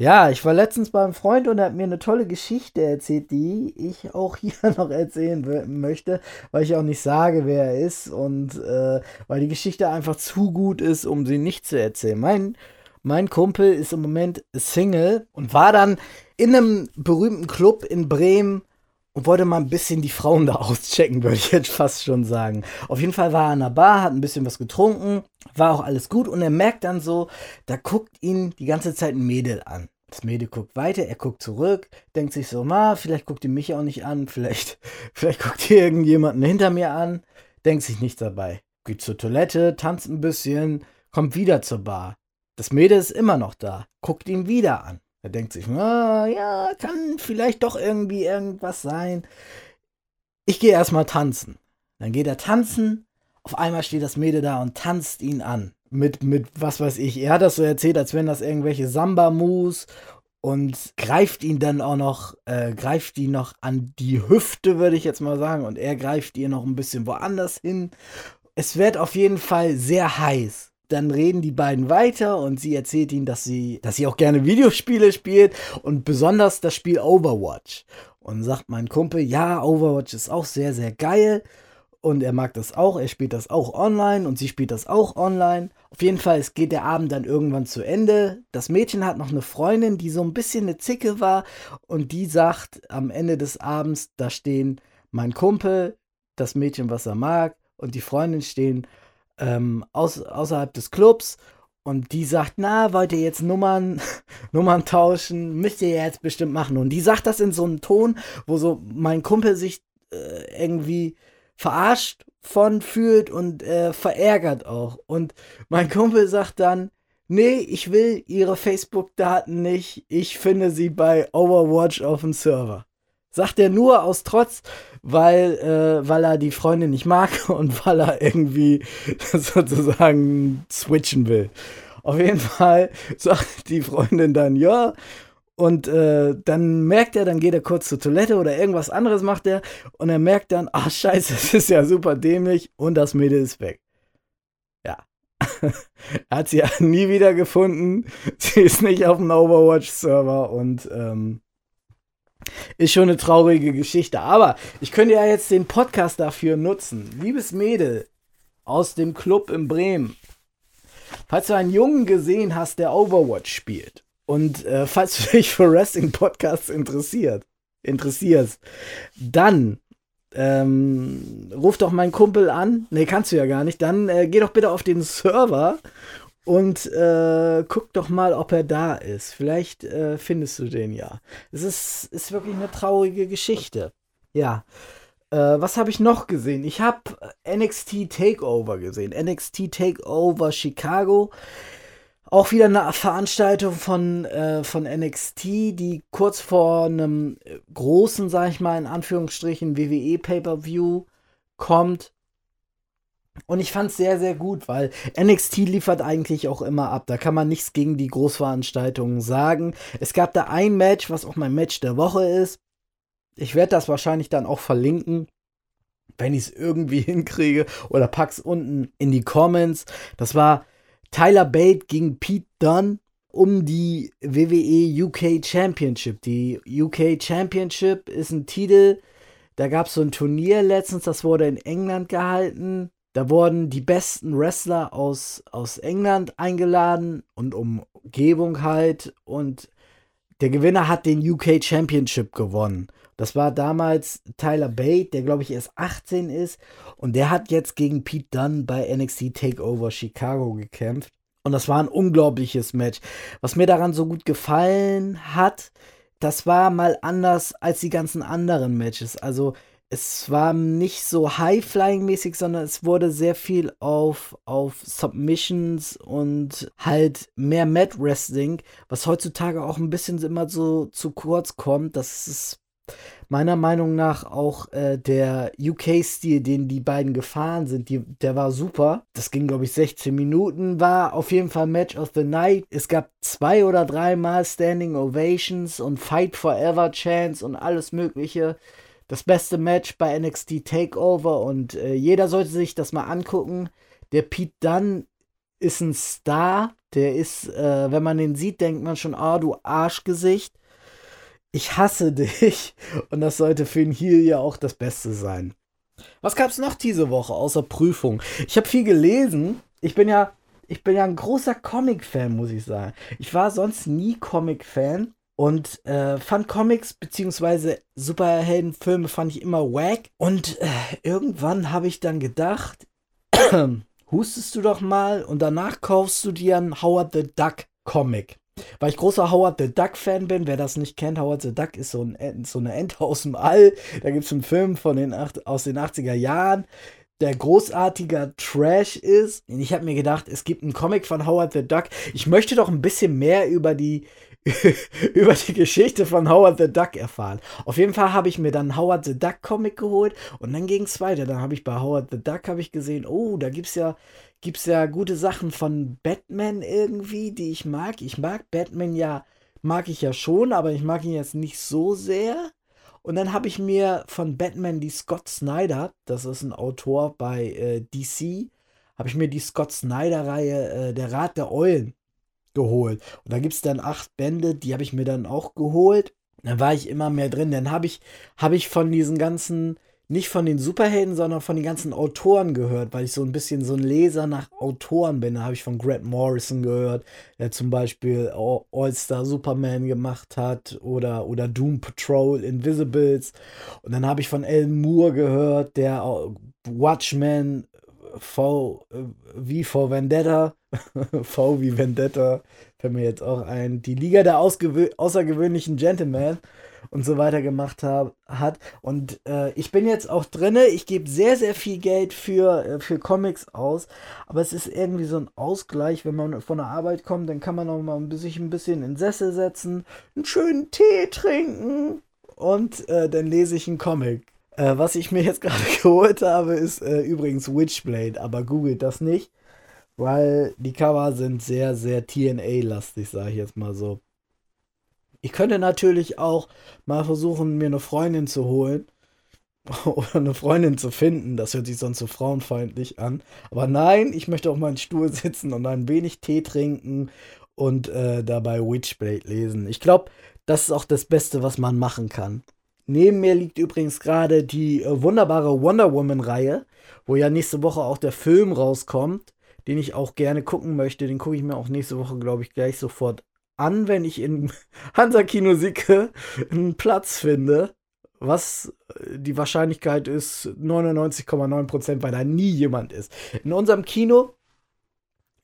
Ja, ich war letztens beim Freund und er hat mir eine tolle Geschichte erzählt, die ich auch (laughs) hier noch erzählen möchte, weil ich auch nicht sage, wer er ist und äh, weil die Geschichte einfach zu gut ist, um sie nicht zu erzählen. Mein, mein Kumpel ist im Moment Single und war dann in einem berühmten Club in Bremen und wollte mal ein bisschen die Frauen da (laughs) auschecken, würde ich jetzt fast schon sagen. Auf jeden Fall war er an der Bar, hat ein bisschen was getrunken, war auch alles gut und er merkt dann so, da guckt ihn die ganze Zeit ein Mädel an. Das Mädel guckt weiter, er guckt zurück, denkt sich so, ma, vielleicht guckt ihr mich auch nicht an, vielleicht, (laughs) vielleicht guckt hier irgendjemanden hinter mir an, denkt sich nichts dabei. Geht zur Toilette, tanzt ein bisschen, kommt wieder zur Bar. Das Mädel ist immer noch da, guckt ihn wieder an. Er denkt sich, ah, ja, kann vielleicht doch irgendwie irgendwas sein. Ich gehe erstmal tanzen. Dann geht er tanzen. Auf einmal steht das Mädel da und tanzt ihn an. Mit, mit, was weiß ich. Er hat das so erzählt, als wenn das irgendwelche Samba-Moves und greift ihn dann auch noch, äh, greift ihn noch an die Hüfte, würde ich jetzt mal sagen. Und er greift ihr noch ein bisschen woanders hin. Es wird auf jeden Fall sehr heiß dann reden die beiden weiter und sie erzählt ihm, dass sie, dass sie auch gerne Videospiele spielt und besonders das Spiel Overwatch. Und sagt mein Kumpel, ja, Overwatch ist auch sehr, sehr geil. Und er mag das auch, er spielt das auch online und sie spielt das auch online. Auf jeden Fall, es geht der Abend dann irgendwann zu Ende. Das Mädchen hat noch eine Freundin, die so ein bisschen eine Zicke war und die sagt am Ende des Abends, da stehen mein Kumpel, das Mädchen, was er mag und die Freundin stehen ähm, aus, außerhalb des Clubs und die sagt, na, wollt ihr jetzt Nummern, (laughs) Nummern tauschen? Müsst ihr jetzt bestimmt machen. Und die sagt das in so einem Ton, wo so mein Kumpel sich äh, irgendwie verarscht von fühlt und äh, verärgert auch. Und mein Kumpel sagt dann, nee, ich will ihre Facebook-Daten nicht. Ich finde sie bei Overwatch auf dem Server. Sagt er nur aus Trotz, weil, äh, weil er die Freundin nicht mag (laughs) und weil er irgendwie (laughs) sozusagen switchen will. Auf jeden Fall (laughs) sagt die Freundin dann ja. Und äh, dann merkt er, dann geht er kurz zur Toilette oder irgendwas anderes macht er. Und er merkt dann, ach scheiße, das ist ja super dämlich. Und das Mädel ist weg. Ja. er hat sie ja nie wieder gefunden. Sie ist nicht auf dem Overwatch-Server und ähm, ist schon eine traurige Geschichte. Aber ich könnte ja jetzt den Podcast dafür nutzen. Liebes Mädel aus dem Club in Bremen. Falls du einen Jungen gesehen hast, der Overwatch spielt und äh, falls du dich für Wrestling-Podcasts interessiert, interessierst, dann ähm, ruf doch meinen Kumpel an. Nee, kannst du ja gar nicht. Dann äh, geh doch bitte auf den Server und äh, guck doch mal, ob er da ist. Vielleicht äh, findest du den ja. Es ist, ist wirklich eine traurige Geschichte. Ja. Äh, was habe ich noch gesehen? Ich habe NXT Takeover gesehen. NXT Takeover Chicago. Auch wieder eine Veranstaltung von, äh, von NXT, die kurz vor einem großen, sag ich mal, in Anführungsstrichen WWE Pay-Per-View kommt. Und ich fand es sehr, sehr gut, weil NXT liefert eigentlich auch immer ab. Da kann man nichts gegen die Großveranstaltungen sagen. Es gab da ein Match, was auch mein Match der Woche ist. Ich werde das wahrscheinlich dann auch verlinken, wenn ich es irgendwie (laughs) hinkriege. Oder pack's unten in die Comments. Das war Tyler Bate gegen Pete Dunne um die WWE UK Championship. Die UK Championship ist ein Titel, da gab es so ein Turnier letztens, das wurde in England gehalten. Da wurden die besten Wrestler aus, aus England eingeladen und Umgebung halt. Und der Gewinner hat den UK Championship gewonnen. Das war damals Tyler Bate, der glaube ich erst 18 ist. Und der hat jetzt gegen Pete Dunne bei NXT Takeover Chicago gekämpft. Und das war ein unglaubliches Match. Was mir daran so gut gefallen hat, das war mal anders als die ganzen anderen Matches. Also es war nicht so High-Flying-mäßig, sondern es wurde sehr viel auf, auf Submissions und halt mehr Mat-Wrestling, was heutzutage auch ein bisschen immer so zu kurz kommt. Das ist meiner Meinung nach auch äh, der UK-Stil, den die beiden gefahren sind, die, der war super. Das ging, glaube ich, 16 Minuten, war auf jeden Fall Match of the Night. Es gab zwei oder dreimal Standing Ovations und Fight Forever Chance und alles Mögliche. Das beste Match bei NXT Takeover und äh, jeder sollte sich das mal angucken. Der Pete Dunn ist ein Star. Der ist, äh, wenn man den sieht, denkt man schon, ah, du Arschgesicht ich hasse (laughs) dich. Und das sollte für ihn hier ja auch das Beste sein. Was gab's noch diese Woche außer Prüfung? Ich habe viel gelesen. Ich bin ja, ich bin ja ein großer Comic-Fan, muss ich sagen. Ich war sonst nie Comic-Fan und äh, fand Comics bzw. Superheldenfilme fand ich immer wack. Und äh, irgendwann habe ich dann gedacht, (clears throat) hustest du doch mal und danach kaufst du dir einen Howard the Duck Comic. Weil ich großer Howard the Duck Fan bin, wer das nicht kennt, Howard the Duck ist so, ein, so eine Ente aus dem All. Da gibt es einen Film von den aus den 80er Jahren, der großartiger Trash ist. Und ich habe mir gedacht, es gibt einen Comic von Howard the Duck. Ich möchte doch ein bisschen mehr über die (laughs) über die Geschichte von Howard the Duck erfahren. Auf jeden Fall habe ich mir dann Howard the Duck Comic geholt und dann ging es weiter. Dann habe ich bei Howard the Duck habe ich gesehen, oh, da gibt es ja gibt es ja gute Sachen von Batman irgendwie, die ich mag. Ich mag Batman ja, mag ich ja schon, aber ich mag ihn jetzt nicht so sehr. Und dann habe ich mir von Batman die Scott Snyder, das ist ein Autor bei äh, DC, habe ich mir die Scott Snyder-Reihe äh, Der Rat der Eulen geholt. Und da gibt es dann acht Bände, die habe ich mir dann auch geholt. Dann war ich immer mehr drin. Dann habe ich, hab ich von diesen ganzen nicht von den Superhelden, sondern von den ganzen Autoren gehört, weil ich so ein bisschen so ein Leser nach Autoren bin. Da habe ich von Grant Morrison gehört, der zum Beispiel All-Star Superman gemacht hat oder, oder Doom Patrol Invisibles. Und dann habe ich von Alan Moore gehört, der Watchmen V wie V Vendetta, (laughs) V wie Vendetta, fällt mir jetzt auch ein, die Liga der außergewöhnlichen Gentlemen und so weiter gemacht hab, hat. Und äh, ich bin jetzt auch drinne. Ich gebe sehr, sehr viel Geld für, äh, für Comics aus. Aber es ist irgendwie so ein Ausgleich. Wenn man von der Arbeit kommt, dann kann man auch mal sich ein bisschen in Sessel setzen, einen schönen Tee trinken und äh, dann lese ich einen Comic. Äh, was ich mir jetzt (laughs) gerade geholt habe, ist äh, übrigens Witchblade. Aber googelt das nicht. Weil die Cover sind sehr, sehr TNA-lastig, sage ich jetzt mal so. Ich könnte natürlich auch mal versuchen, mir eine Freundin zu holen. (laughs) Oder eine Freundin zu finden. Das hört sich sonst so frauenfeindlich an. Aber nein, ich möchte auf meinen Stuhl (laughs) sitzen und ein wenig Tee trinken und äh, dabei Witchblade lesen. Ich glaube, das ist auch das Beste, was man machen kann. Neben mir liegt übrigens gerade die äh, wunderbare Wonder Woman-Reihe, wo ja nächste Woche auch der Film rauskommt, den ich auch gerne gucken möchte. Den gucke ich mir auch nächste Woche, glaube ich, gleich sofort an, wenn ich in (laughs) Hansa Kino Sicke einen Platz finde, was äh, die Wahrscheinlichkeit ist 99,9%, weil da nie jemand ist. In unserem Kino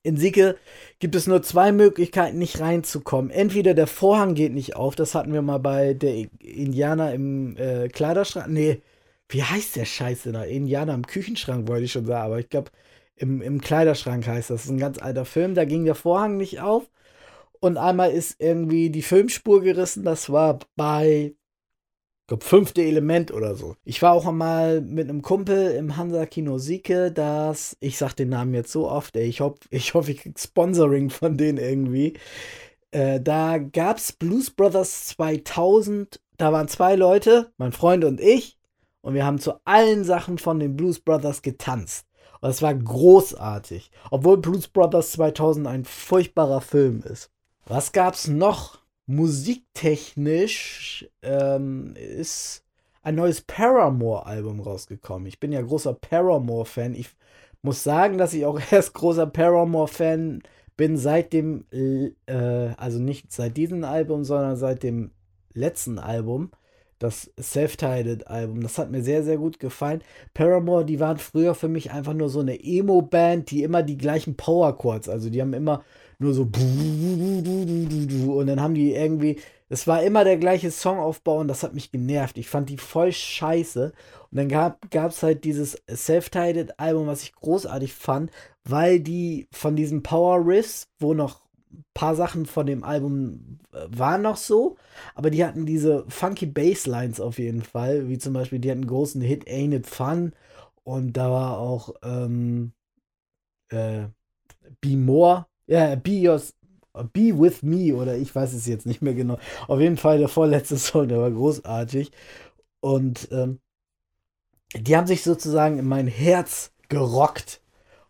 in Sieke gibt es nur zwei Möglichkeiten, nicht reinzukommen. Entweder der Vorhang geht nicht auf, das hatten wir mal bei der Indianer im äh, Kleiderschrank. Nee, wie heißt der Scheiße da? Indianer im Küchenschrank, wollte ich schon sagen, aber ich glaube, im, im Kleiderschrank heißt das. Das ist ein ganz alter Film, da ging der Vorhang nicht auf. Und einmal ist irgendwie die Filmspur gerissen, das war bei ich glaube, fünfte Element oder so. Ich war auch einmal mit einem Kumpel im Hansa Kino Sieke, das, ich sag den Namen jetzt so oft, ey, ich hoffe, ich, hoff, ich krieg Sponsoring von denen irgendwie. Äh, da gab's Blues Brothers 2000, da waren zwei Leute, mein Freund und ich, und wir haben zu allen Sachen von den Blues Brothers getanzt. Und es war großartig, obwohl Blues Brothers 2000 ein furchtbarer Film ist. Was gab's noch? musiktechnisch ähm, ist ein neues Paramore-Album rausgekommen. Ich bin ja großer Paramore-Fan. Ich muss sagen, dass ich auch (laughs) erst großer Paramore-Fan bin seit dem, äh, also nicht seit diesem Album, sondern seit dem letzten Album, das Self-Titled-Album. Das hat mir sehr, sehr gut gefallen. Paramore, die waren früher für mich einfach nur so eine Emo-Band, die immer die gleichen Power-Chords, also die haben immer nur so und dann haben die irgendwie, es war immer der gleiche Songaufbau und das hat mich genervt. Ich fand die voll scheiße. Und dann gab es halt dieses Self-Titled-Album, was ich großartig fand, weil die von diesen Power Riffs, wo noch paar Sachen von dem Album äh, waren noch so, aber die hatten diese funky Basslines auf jeden Fall, wie zum Beispiel, die hatten einen großen Hit Ain't It Fun und da war auch ähm, äh, Be More ja, Be Yours, Be With Me oder ich weiß es jetzt nicht mehr genau. Auf jeden Fall der vorletzte (laughs) Song, der war großartig. Und ähm, die haben sich sozusagen in mein Herz gerockt.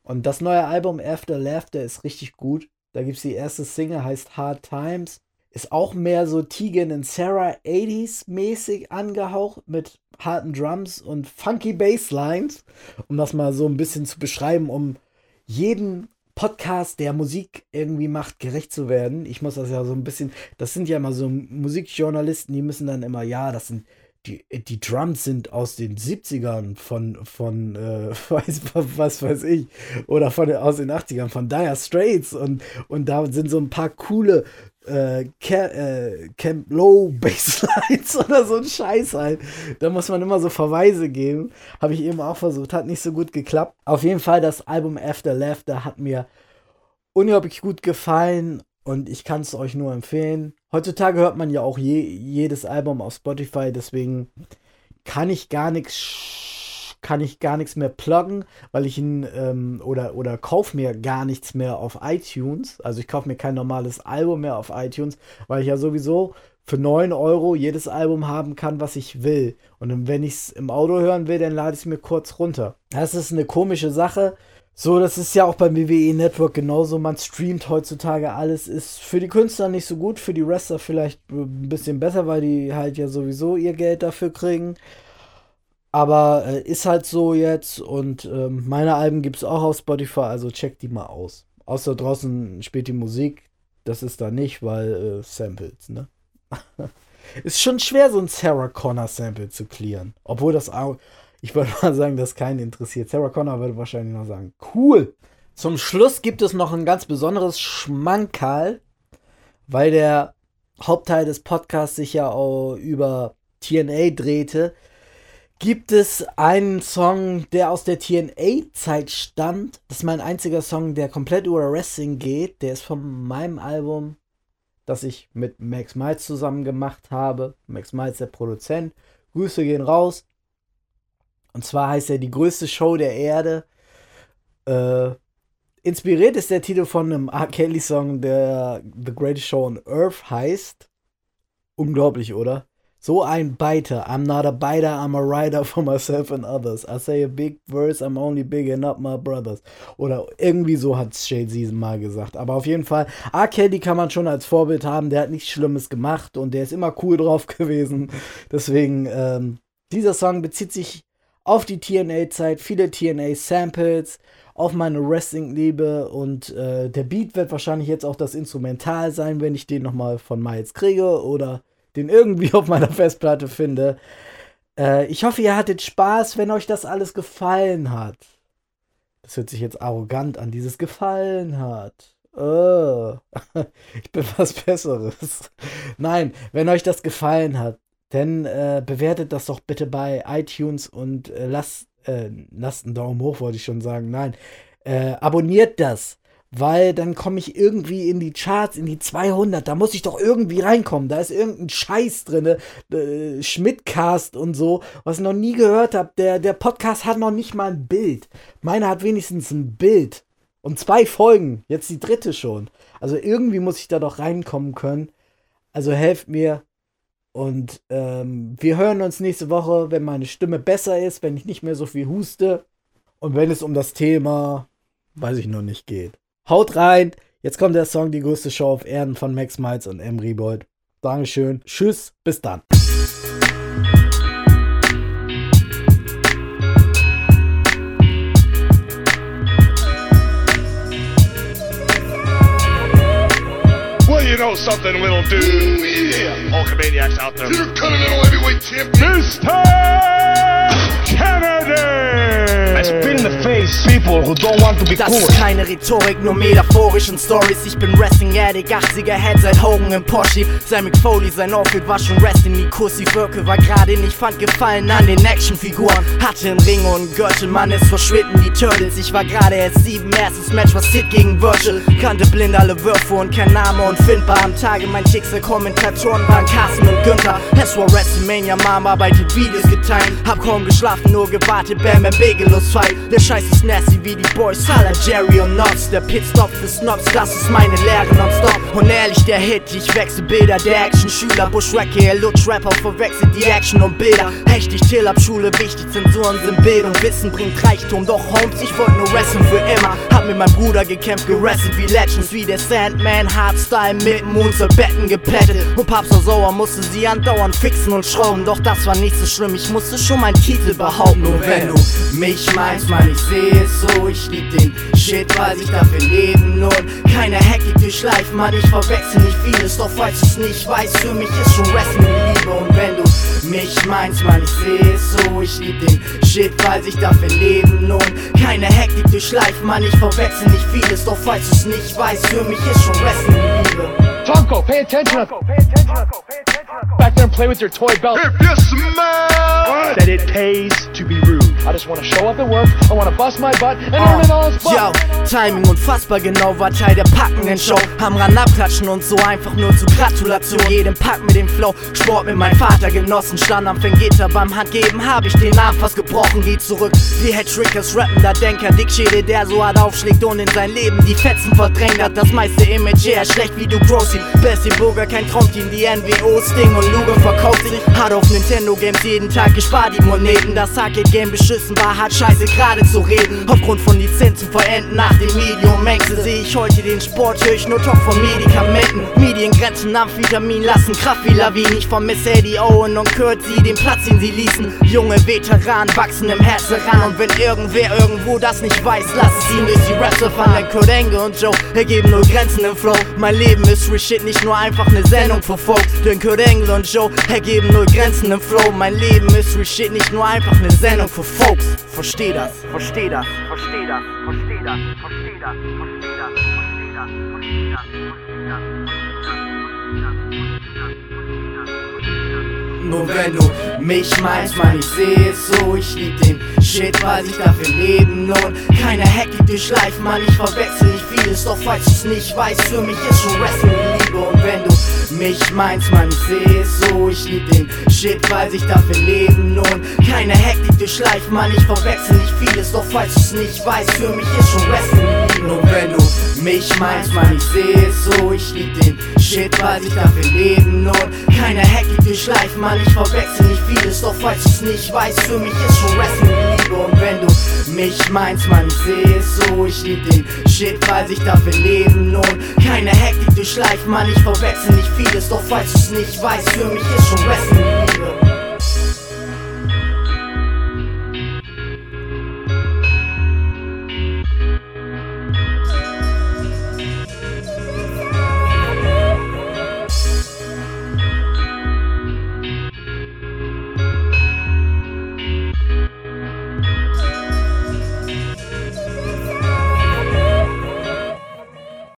Und das neue Album After Laughter ist richtig gut. Da gibt es die erste Single, heißt Hard Times. Ist auch mehr so Tegan und Sarah 80s mäßig angehaucht mit harten Drums und funky Basslines. Um das mal so ein bisschen zu beschreiben, um jeden Podcast, der Musik irgendwie macht, gerecht zu werden. Ich muss das ja so ein bisschen, das sind ja immer so Musikjournalisten, die müssen dann immer, ja, das sind die, die Drums sind aus den 70ern von, von äh, (laughs) weiß, was weiß ich, oder von, aus den 80ern von Dire Straits und, und da sind so ein paar coole äh, äh, Camp Low Basslines (laughs) oder so ein Scheiß halt. Da muss man immer so Verweise geben. Habe ich eben auch versucht, hat nicht so gut geklappt. Auf jeden Fall, das Album After Laughter hat mir unglaublich gut gefallen und ich kann es euch nur empfehlen. Heutzutage hört man ja auch je, jedes Album auf Spotify, deswegen kann ich gar nichts kann ich gar nichts mehr pluggen, weil ich ihn ähm, oder, oder kaufe mir gar nichts mehr auf iTunes. Also ich kaufe mir kein normales Album mehr auf iTunes, weil ich ja sowieso für 9 Euro jedes Album haben kann, was ich will. Und wenn ich es im Auto hören will, dann lade ich es mir kurz runter. Das ist eine komische Sache. So, das ist ja auch beim WWE Network genauso. Man streamt heutzutage alles. Ist für die Künstler nicht so gut, für die Wrestler vielleicht ein bisschen besser, weil die halt ja sowieso ihr Geld dafür kriegen. Aber äh, ist halt so jetzt und ähm, meine Alben gibt es auch auf Spotify, also checkt die mal aus. Außer draußen spielt die Musik, das ist da nicht, weil äh, Samples, ne? (laughs) ist schon schwer, so ein Sarah Connor Sample zu clearen. Obwohl das auch, ich würde mal sagen, das keinen interessiert. Sarah Connor würde wahrscheinlich noch sagen, cool. Zum Schluss gibt es noch ein ganz besonderes Schmankerl, weil der Hauptteil des Podcasts sich ja auch über TNA drehte gibt es einen Song, der aus der TNA-Zeit stammt. Das ist mein einziger Song, der komplett über Wrestling geht. Der ist von meinem Album, das ich mit Max Miles zusammen gemacht habe. Max Miles, der Produzent. Grüße gehen raus. Und zwar heißt er Die größte Show der Erde. Äh, inspiriert ist der Titel von einem R. Kelly-Song, der The Greatest Show on Earth heißt. Unglaublich, oder? So ein Biter. I'm not a biter, I'm a writer for myself and others. I say a big verse, I'm only big and not my brothers. Oder irgendwie so hat Shade Season mal gesagt. Aber auf jeden Fall, R. Kelly kann man schon als Vorbild haben. Der hat nichts Schlimmes gemacht und der ist immer cool drauf (laughs) gewesen. Deswegen, ähm, dieser Song bezieht sich auf die TNA-Zeit, viele TNA-Samples, auf meine Wrestling-Liebe und äh, der Beat wird wahrscheinlich jetzt auch das Instrumental sein, wenn ich den nochmal von Miles kriege oder den irgendwie (laughs) auf meiner Festplatte finde. Äh, ich hoffe, ihr hattet Spaß, wenn euch das alles gefallen hat. Das hört sich jetzt arrogant an, dieses gefallen hat. Oh, (laughs) ich bin was Besseres. Nein, wenn euch das gefallen hat, dann äh, bewertet das doch bitte bei iTunes und äh, lasst, äh, lasst einen Daumen hoch, wollte ich schon sagen. Nein, äh, abonniert das weil dann komme ich irgendwie in die Charts, in die 200. Da muss ich doch irgendwie reinkommen. Da ist irgendein Scheiß drin, äh, Schmidtcast und so, was ich noch nie gehört habe. Der, der Podcast hat noch nicht mal ein Bild. Meiner hat wenigstens ein Bild. Und zwei Folgen, jetzt die dritte schon. Also irgendwie muss ich da doch reinkommen können. Also helft mir. Und ähm, wir hören uns nächste Woche, wenn meine Stimme besser ist, wenn ich nicht mehr so viel huste. Und wenn es um das Thema, weiß ich noch nicht, geht. Haut rein. Jetzt kommt der Song Die größte Show auf Erden von Max Miles und Emery Boyd. Dankeschön. Tschüss. Bis dann. Well, you know something we'll do. Yeah. All Canadians out there. You're Continental Heavyweight Champion. Mr. Kennedy! I spit in the face people who don't want to be Das cool. ist keine Rhetorik, nur metaphorischen Stories. Ich bin Wrestling Addict, 80er Head seit Hogan im Porsche. Sein McFoley, sein Outfit war schon Rest in die Kussi. Wirke war gerade nicht, fand Gefallen an den Actionfiguren. Hatte einen Ring und einen Gürtel, Mann, es verschwitten die Turtles. Ich war gerade erst sieben, erstes Match war Sid gegen Virgil. Kannte blind alle Würfe und kein Name unfindbar. Am Tage mein Schicksal, Kommentatoren waren Carsten und Günther. Es war WrestleMania, Mom arbeitet Videos geteilt. Hab kaum geschlafen, nur gewartet, Bam Bam Begelos Fight. Der ist nasty wie die Boys, Salah, Jerry und Knots. Der Pitstop für Snobs, das ist meine Lehre nonstop. Und ehrlich, der Hit, ich wechsel Bilder. Der Action-Schüler, Bushwacke, er lutsch Rapper, verwechselt die Action und Bilder. Hecht ich Till ab Schule, wichtig, Zensuren sind Bildung. Wissen bringt Reichtum, doch Holmes, ich wollte nur wrestlen für immer. Hab mit meinem Bruder gekämpft, gerasselt wie Legends, wie der Sandman, Hardstyle mit Moons, Betten geplättet. Und Papst war sauer, musste sie andauernd fixen und schrauben. Doch das war nicht so schlimm, ich musste schon meinen Titel behaupten. Nur wenn du mich meinst, Mann, ich sehe es so. Ich lieb den Shit, weil ich dafür leben lohnt. Keine Hektik durchschleifen, Mann, ich verwechsel nicht vieles. Doch falls du's nicht weißt, für mich ist schon Wrestling Liebe. Und wenn du mich meinst, Mann, ich sehe es so. Ich lieb den Shit, weil sich dafür leben lohnt. Keine Hektik durchschleifen, Mann, ich verwechsel nicht vieles. Doch falls du's nicht weißt, für mich ist schon Wrestling Liebe. Tonko, pay attention. Back there and play with your toy belt. If you smell That it pays to be rude. I just want to show up at work. I want to bust my butt and earn it all as Yo, Timing unfassbar genau war Teil der packenden Show. Am Rand abklatschen und so einfach nur zur Gratulation. Jedem Pack mit dem Flow, Sport mit meinem Vater genossen. Stand am Fengitter beim Handgeben, hab ich den Arm fast gebrochen. Geh zurück, wie Head Trickers, rappender Denker. Dickschädel, der so hart aufschlägt und in sein Leben die Fetzen verdrängt hat. Das meiste Image eher schlecht wie du Grossy. Bessie Burger, kein Traumteam, die NWO, Sting und Luger verkauft sich. Hart auf Nintendo Games, jeden Tag gespart die Moneten. Das Arcade Game beschissen war, hat scheiße gerade zu reden. Aufgrund von Lizenzen verenden nach dem Medium Mängste sehe ich heute den Sport, höre ich nur Talk von Medikamenten. Mediengrenzen, Amphetamin lassen Kraft wie Lawinen. Ich vermisse Eddie Owen und Kurt, sie den Platz, den sie ließen. Junge Veteranen wachsen im Herzen ran und wenn irgendwer irgendwo das nicht weiß, lass es ihn durch die Rapper von der Kurt Angle und Joe ergeben nur Grenzen im Flow. Mein Leben ist Free Shit, nicht nur einfach eine Sendung für Folks. Denn Kurt Angle und Joe ergeben nur Grenzen im Flow. Mein Leben ist Free Shit, nicht nur einfach eine Sendung für Folks. Versteh das, versteh das, versteh das, versteh das, versteh das, versteh das, versteh das, versteh das, versteh das, Nur wenn du mich meinst, Mann, ich sehe es so. Ich lieb den Shit, weil sich dafür leben lohnt. Keine Hektik durchschleifen, Mann, ich verwechsel nicht vieles. Doch falls du's nicht weißt, für mich ist schon Wrestling Liebe. Und wenn du mich meinst, Mann, ich sehe es so. Ich lieb den Shit, weil sich dafür leben lohnt. Keine Hektik durchschleifen, Mann, ich verwechsel nicht vieles. Doch falls du's nicht weißt, für mich ist schon Wrestling. Und wenn du mich meinst, Mann, ich sehe es so. Ich lieb den Shit, weil sich dafür leben lohnt. Keine Hektik durchschleifen, Mann, ich verwechsel nicht vieles. Doch falls du's nicht weißt, für mich ist schon Wrestling. Und wenn du mich meinst, Mann, ich sehe es so. Ich lieb den Shit, weil sich dafür leben lohnt. Keine Hektik durchschleifen, Mann, ich verwechsel nicht vieles. Doch falls du's nicht weißt, für mich ist schon Wrestling.